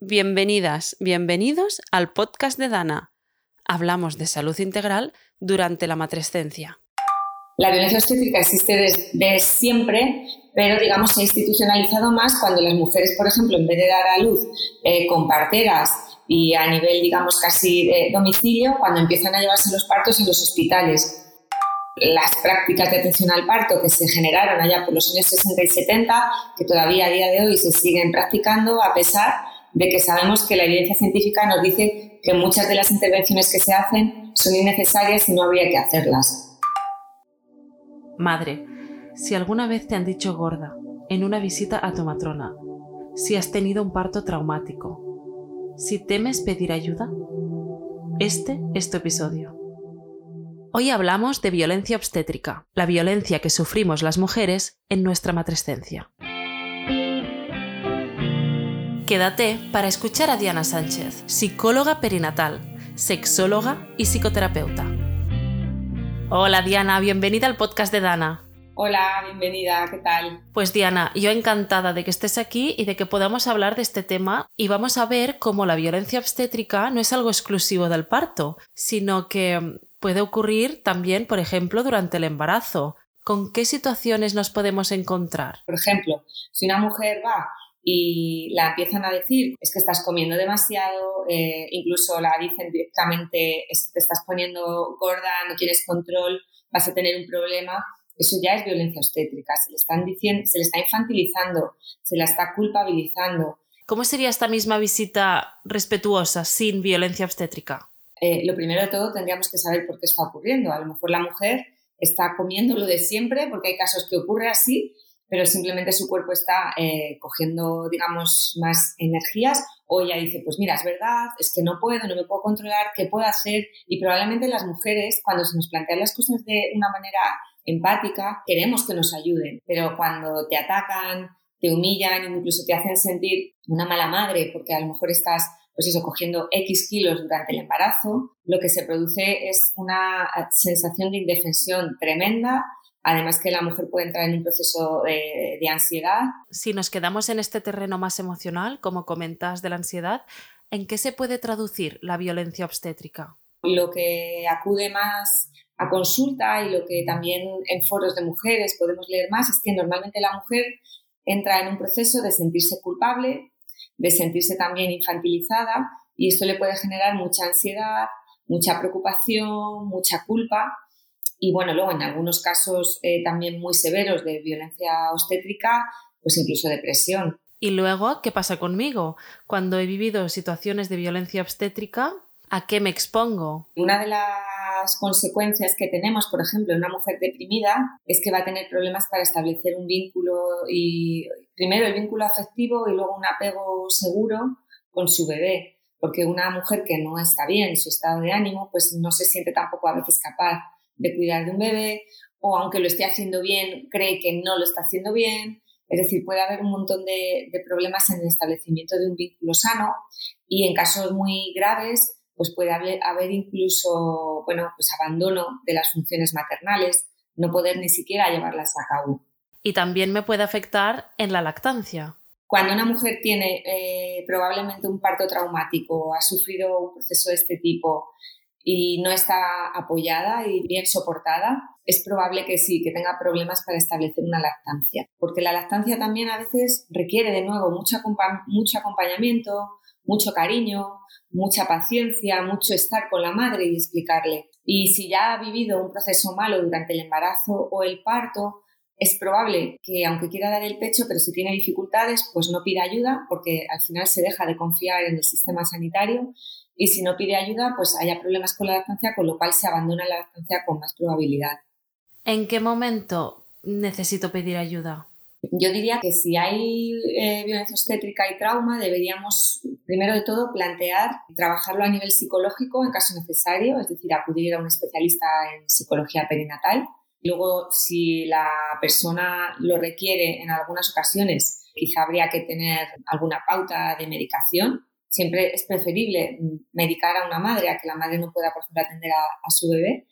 Bienvenidas, bienvenidos al podcast de Dana. Hablamos de salud integral durante la matrescencia. La violencia obstétrica existe desde siempre, pero digamos se ha institucionalizado más cuando las mujeres, por ejemplo, en vez de dar a luz eh, con parteras y a nivel, digamos, casi de domicilio, cuando empiezan a llevarse los partos en los hospitales las prácticas de atención al parto que se generaron allá por los años 60 y 70, que todavía a día de hoy se siguen practicando, a pesar de que sabemos que la evidencia científica nos dice que muchas de las intervenciones que se hacen son innecesarias y no habría que hacerlas. Madre, si alguna vez te han dicho gorda en una visita a tu matrona, si has tenido un parto traumático, si temes pedir ayuda, este es tu episodio. Hoy hablamos de violencia obstétrica, la violencia que sufrimos las mujeres en nuestra matrescencia. Quédate para escuchar a Diana Sánchez, psicóloga perinatal, sexóloga y psicoterapeuta. Hola Diana, bienvenida al podcast de Dana. Hola, bienvenida, ¿qué tal? Pues Diana, yo encantada de que estés aquí y de que podamos hablar de este tema y vamos a ver cómo la violencia obstétrica no es algo exclusivo del parto, sino que puede ocurrir también, por ejemplo, durante el embarazo. ¿Con qué situaciones nos podemos encontrar? Por ejemplo, si una mujer va y la empiezan a decir es que estás comiendo demasiado, eh, incluso la dicen directamente es que te estás poniendo gorda, no tienes control, vas a tener un problema. Eso ya es violencia obstétrica, se le, están diciendo, se le está infantilizando, se la está culpabilizando. ¿Cómo sería esta misma visita respetuosa sin violencia obstétrica? Eh, lo primero de todo tendríamos que saber por qué está ocurriendo. A lo mejor la mujer está comiendo lo de siempre, porque hay casos que ocurre así, pero simplemente su cuerpo está eh, cogiendo, digamos, más energías, o ella dice, pues mira, es verdad, es que no puedo, no me puedo controlar, ¿qué puedo hacer? Y probablemente las mujeres, cuando se nos plantean las cosas de una manera empática, queremos que nos ayuden, pero cuando te atacan, te humillan, incluso te hacen sentir una mala madre, porque a lo mejor estás pues eso, cogiendo X kilos durante el embarazo, lo que se produce es una sensación de indefensión tremenda, además que la mujer puede entrar en un proceso de, ansiedad. Si nos quedamos en este terreno más emocional, como comentas de la ansiedad, ¿en qué se puede traducir la violencia obstétrica? Lo que acude más a consulta y lo que también en foros de mujeres podemos leer más es que normalmente la mujer entra en un proceso de sentirse culpable, de sentirse también infantilizada y esto le puede generar mucha ansiedad, mucha preocupación, mucha culpa y bueno, luego en algunos casos eh, también muy severos de violencia obstétrica, pues incluso depresión. Y luego, ¿qué pasa conmigo? Cuando he vivido situaciones de violencia obstétrica, ¿a qué me expongo? Una de las consecuencias que tenemos, por ejemplo, en una mujer deprimida es que va a tener problemas para establecer un vínculo y primero el vínculo afectivo y luego un apego seguro con su bebé, porque una mujer que no está bien en su estado de ánimo, pues no se siente tampoco a veces capaz de cuidar de un bebé o aunque lo esté haciendo bien, cree que no lo está haciendo bien. Es decir, puede haber un montón de, problemas en el establecimiento de un vínculo sano y en casos muy graves, pues puede haber, haber incluso, bueno, pues abandono de las funciones maternales, no poder ni siquiera llevarlas a cabo y también me puede afectar en la lactancia. Cuando una mujer tiene eh, probablemente un parto traumático, ha sufrido un proceso de este tipo y no está apoyada y bien soportada, es probable que sí, que tenga problemas para establecer una lactancia. Porque la lactancia también a veces requiere de nuevo mucho, mucho acompañamiento, mucho cariño, mucha paciencia, mucho estar con la madre y explicarle. Y si ya ha vivido un proceso malo durante el embarazo o el parto, es probable que aunque quiera dar el pecho, pero si tiene dificultades, pues no pida ayuda porque al final se deja de confiar en el sistema sanitario y si no pide ayuda, pues haya problemas con la lactancia, con lo cual se abandona la lactancia con más probabilidad. ¿En qué momento necesito pedir ayuda? Yo diría que si hay eh, violencia obstétrica y trauma, deberíamos, primero de todo, plantear, trabajarlo a nivel psicológico en caso necesario, es decir, acudir a un especialista en psicología perinatal Luego, si la persona lo requiere en algunas ocasiones, quizá habría que tener alguna pauta de medicación. Siempre es preferible medicar a una madre a que la madre no pueda, por ejemplo, atender a, su bebé.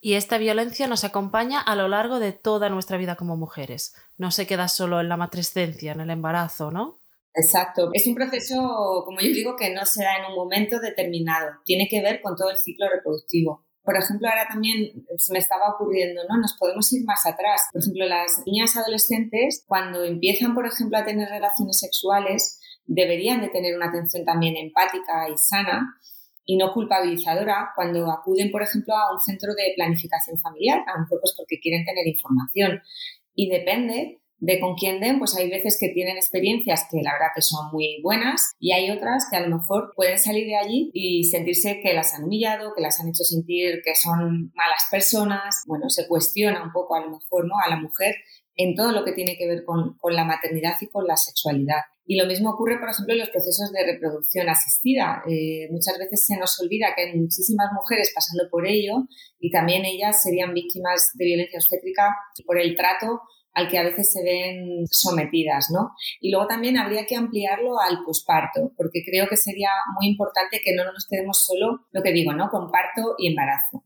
Y esta violencia nos acompaña a lo largo de toda nuestra vida como mujeres. No se queda solo en la matrescencia, en el embarazo, ¿no? Exacto. Es un proceso, como yo digo, que no se da en un momento determinado. Tiene que ver con todo el ciclo reproductivo. Por ejemplo, ahora también se me estaba ocurriendo, ¿no? Nos podemos ir más atrás. Por ejemplo, las niñas adolescentes, cuando empiezan, por ejemplo, a tener relaciones sexuales, deberían de tener una atención también empática y sana y no culpabilizadora cuando acuden, por ejemplo, a un centro de planificación familiar, a lo mejor pues porque quieren tener información. Y depende de con quién den, pues hay veces que tienen experiencias que la verdad que son muy buenas y hay otras que a lo mejor pueden salir de allí y sentirse que las han humillado, que las han hecho sentir que son malas personas. Bueno, se cuestiona un poco a lo mejor ¿no? a la mujer en todo lo que tiene que ver con, con la maternidad y con la sexualidad. Y lo mismo ocurre, por ejemplo, en los procesos de reproducción asistida. Eh, muchas veces se nos olvida que hay muchísimas mujeres pasando por ello y también ellas serían víctimas de violencia obstétrica por el trato al que a veces se ven sometidas, ¿no? Y luego también habría que ampliarlo al posparto, porque creo que sería muy importante que no nos quedemos solo, lo que digo, ¿no? Con parto y embarazo.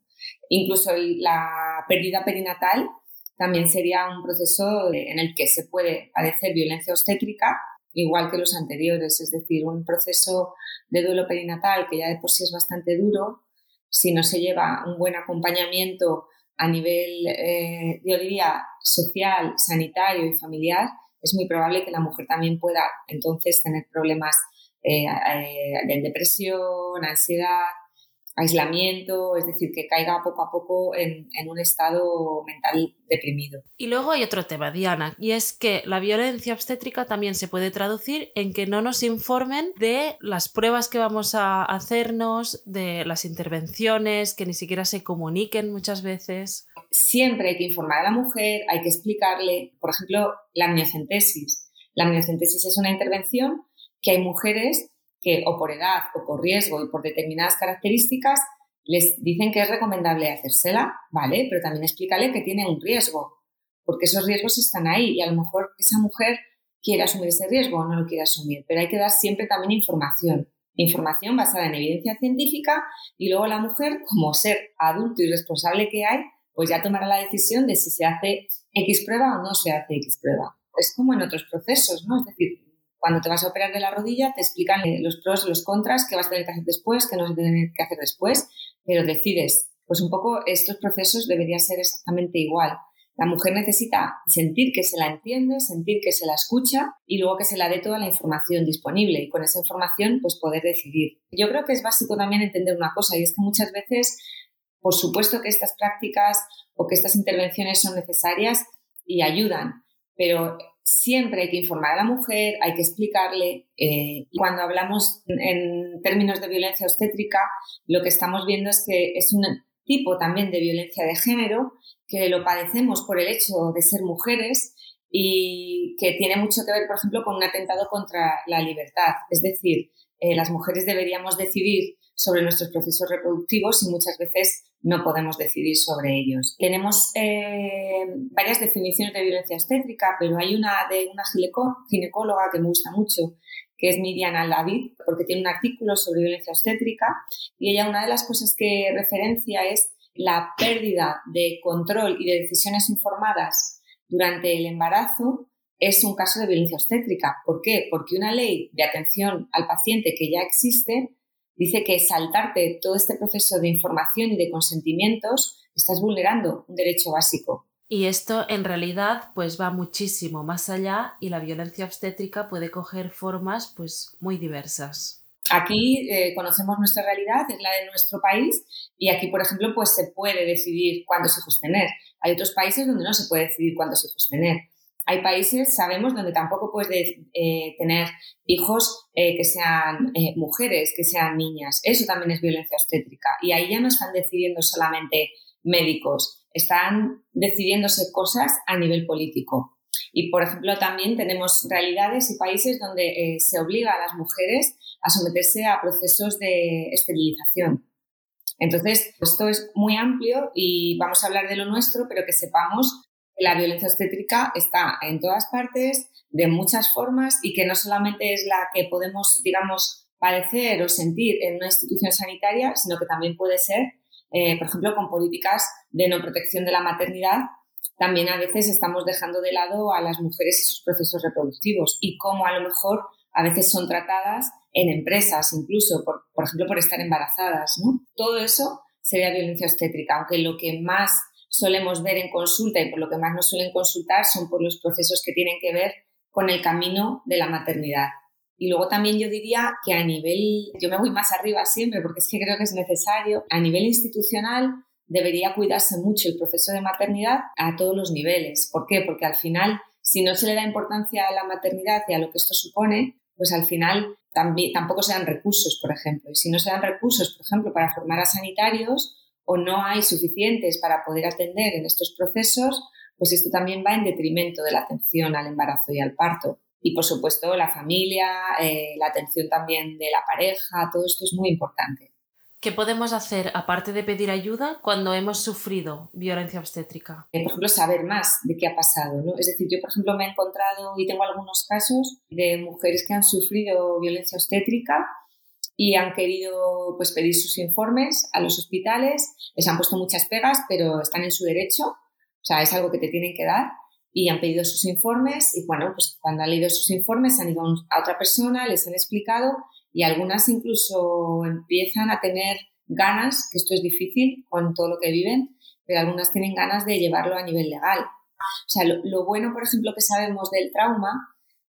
Incluso la pérdida perinatal también sería un proceso en el que se puede padecer violencia obstétrica, igual que los anteriores, es decir, un proceso de duelo perinatal que ya de por sí es bastante duro, si no se lleva un buen acompañamiento a nivel, eh, yo social, sanitario y familiar, es muy probable que la mujer también pueda entonces tener problemas eh, eh, de depresión, ansiedad, aislamiento, es decir, que caiga poco a poco en, un estado mental deprimido. Y luego hay otro tema, Diana, y es que la violencia obstétrica también se puede traducir en que no nos informen de las pruebas que vamos a hacernos, de las intervenciones, que ni siquiera se comuniquen muchas veces. Siempre hay que informar a la mujer, hay que explicarle, por ejemplo, la amniocentesis. La amniocentesis es una intervención que hay mujeres que o por edad o por riesgo y por determinadas características les dicen que es recomendable hacérsela, ¿vale? Pero también explícale que tiene un riesgo, porque esos riesgos están ahí y a lo mejor esa mujer quiere asumir ese riesgo o no lo quiere asumir, pero hay que dar siempre también información, información basada en evidencia científica y luego la mujer, como ser adulto y responsable que hay, pues ya tomará la decisión de si se hace X prueba o no se hace X prueba. Es como en otros procesos, ¿no? Es decir, cuando te vas a operar de la rodilla, te explican los pros y los contras, qué vas a tener que hacer después, qué no vas a tener que hacer después, pero decides. Pues un poco estos procesos debería ser exactamente igual. La mujer necesita sentir que se la entiende, sentir que se la escucha y luego que se la dé toda la información disponible y con esa información pues poder decidir. Yo creo que es básico también entender una cosa y es que muchas veces, por supuesto que estas prácticas o que estas intervenciones son necesarias y ayudan, pero siempre hay que informar a la mujer, hay que explicarle. Eh, cuando hablamos en términos de violencia obstétrica, lo que estamos viendo es que es un tipo también de violencia de género, que lo padecemos por el hecho de ser mujeres y que tiene mucho que ver, por ejemplo, con un atentado contra la libertad. Es decir, eh, las mujeres deberíamos decidir sobre nuestros procesos reproductivos y muchas veces no podemos decidir sobre ellos. Tenemos eh, varias definiciones de violencia obstétrica, pero hay una de una ginecóloga que me gusta mucho, que es Miriam Al-David, porque tiene un artículo sobre violencia obstétrica y ella una de las cosas que referencia es la pérdida de control y de decisiones informadas durante el embarazo es un caso de violencia obstétrica. ¿Por qué? Porque una ley de atención al paciente que ya existe dice que saltarte todo este proceso de información y de consentimientos estás vulnerando un derecho básico. Y esto en realidad pues va muchísimo más allá y la violencia obstétrica puede coger formas pues muy diversas. Aquí eh, conocemos nuestra realidad, es la de nuestro país y aquí, por ejemplo, pues se puede decidir cuántos hijos tener. Hay otros países donde no se puede decidir cuántos hijos tener. Hay países, sabemos, donde tampoco puedes eh, tener hijos eh, que sean eh, mujeres, que sean niñas. Eso también es violencia obstétrica. Y ahí ya no están decidiendo solamente médicos, están decidiéndose cosas a nivel político. Y, por ejemplo, también tenemos realidades y países donde se obliga a las mujeres a someterse a procesos de esterilización. Entonces, esto es muy amplio y vamos a hablar de lo nuestro, pero que sepamos la violencia obstétrica está en todas partes, de muchas formas y que no solamente es la que podemos, digamos, padecer o sentir en una institución sanitaria, sino que también puede ser, eh, por ejemplo, con políticas de no protección de la maternidad. También a veces estamos dejando de lado a las mujeres y sus procesos reproductivos y cómo a lo mejor a veces son tratadas en empresas, incluso, por, por ejemplo, por estar embarazadas. ¿no? Todo eso sería violencia obstétrica, aunque lo que más solemos ver en consulta y por lo que más nos suelen consultar son por los procesos que tienen que ver con el camino de la maternidad. Y luego también yo diría que a nivel, yo me voy más arriba siempre porque es que creo que es necesario, a nivel institucional debería cuidarse mucho el proceso de maternidad a todos los niveles. ¿Por qué? Porque al final, si no se le da importancia a la maternidad y a lo que esto supone, pues al final tampoco se dan recursos, por ejemplo. Y si no se dan recursos, por ejemplo, para formar a sanitarios o no hay suficientes para poder atender en estos procesos, pues esto también va en detrimento de la atención al embarazo y al parto. Y por supuesto la familia, eh, la atención también de la pareja, todo esto es muy importante. ¿Qué podemos hacer aparte de pedir ayuda cuando hemos sufrido violencia obstétrica? Eh, por ejemplo, saber más de qué ha pasado. ¿no? Es decir, yo, por ejemplo, me he encontrado y tengo algunos casos de mujeres que han sufrido violencia obstétrica y han querido pues, pedir sus informes a los hospitales. Les han puesto muchas pegas, pero están en su derecho. O sea, es algo que te tienen que dar y han pedido sus informes y bueno, pues cuando han leído sus informes han ido a otra persona, les han explicado y algunas incluso empiezan a tener ganas, que esto es difícil con todo lo que viven, pero algunas tienen ganas de llevarlo a nivel legal. O sea, lo, lo bueno, por ejemplo, que sabemos del trauma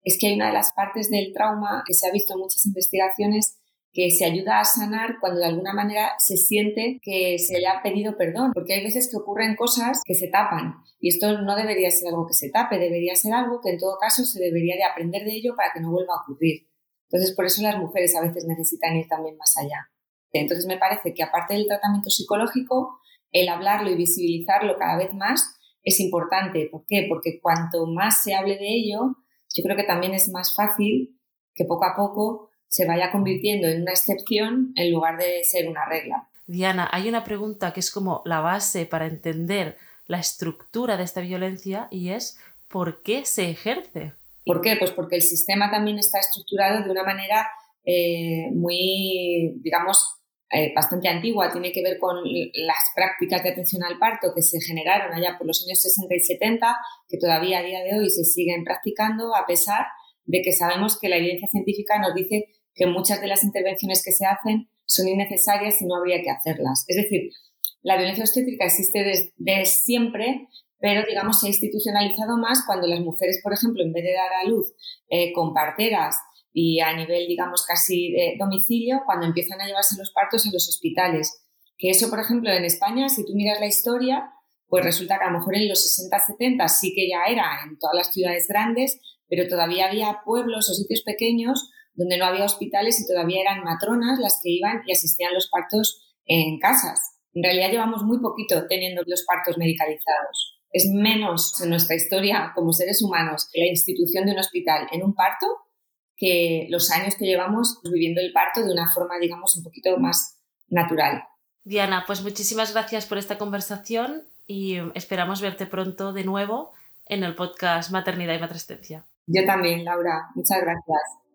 es que hay una de las partes del trauma que se ha visto en muchas investigaciones que se ayuda a sanar cuando de alguna manera se siente que se le ha pedido perdón, porque hay veces que ocurren cosas que se tapan y esto no debería ser algo que se tape, debería ser algo que en todo caso se debería de aprender de ello para que no vuelva a ocurrir. Entonces, por eso las mujeres a veces necesitan ir también más allá. Entonces, me parece que aparte del tratamiento psicológico, el hablarlo y visibilizarlo cada vez más es importante. ¿Por qué? Porque cuanto más se hable de ello, yo creo que también es más fácil que poco a poco se vaya convirtiendo en una excepción en lugar de ser una regla. Diana, hay una pregunta que es como la base para entender la estructura de esta violencia y es ¿por qué se ejerce? ¿Por qué? Pues porque el sistema también está estructurado de una manera eh, muy, digamos, eh, bastante antigua, tiene que ver con las prácticas de atención al parto que se generaron allá por los años 60 y 70, que todavía a día de hoy se siguen practicando a pesar de que sabemos que la evidencia científica nos dice que muchas de las intervenciones que se hacen son innecesarias y no habría que hacerlas. Es decir, la violencia obstétrica existe desde siempre, pero digamos se ha institucionalizado más cuando las mujeres, por ejemplo, en vez de dar a luz eh, con parteras y a nivel, digamos, casi de domicilio, cuando empiezan a llevarse los partos a los hospitales. Que eso, por ejemplo, en España, si tú miras la historia, pues resulta que a lo mejor en los 60, 70 sí que ya era en todas las ciudades grandes, pero todavía había pueblos o sitios pequeños donde no había hospitales y todavía eran matronas las que iban y asistían los partos en casas. En realidad llevamos muy poquito teniendo los partos medicalizados. Es menos en nuestra historia como seres humanos la institución de un hospital en un parto que los años que llevamos viviendo el parto de una forma, digamos, un poquito más natural. Diana, pues muchísimas gracias por esta conversación y esperamos verte pronto de nuevo en el podcast Maternidad y Matrescencia. Yo también, Laura. Muchas gracias.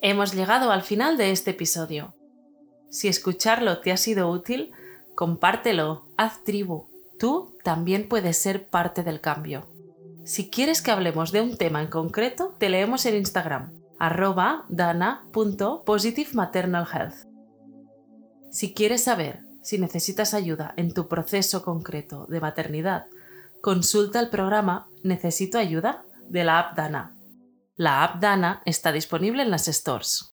Hemos llegado al final de este episodio. Si escucharlo te ha sido útil, compártelo, haz tribu. Tú también puedes ser parte del cambio. Si quieres que hablemos de un tema en concreto, te leemos en Instagram, arroba dana.positivematernalhealth. Si quieres saber si necesitas ayuda en tu proceso concreto de maternidad, consulta el programa Necesito ayuda de la app Dana la app Dana está disponible en las stores.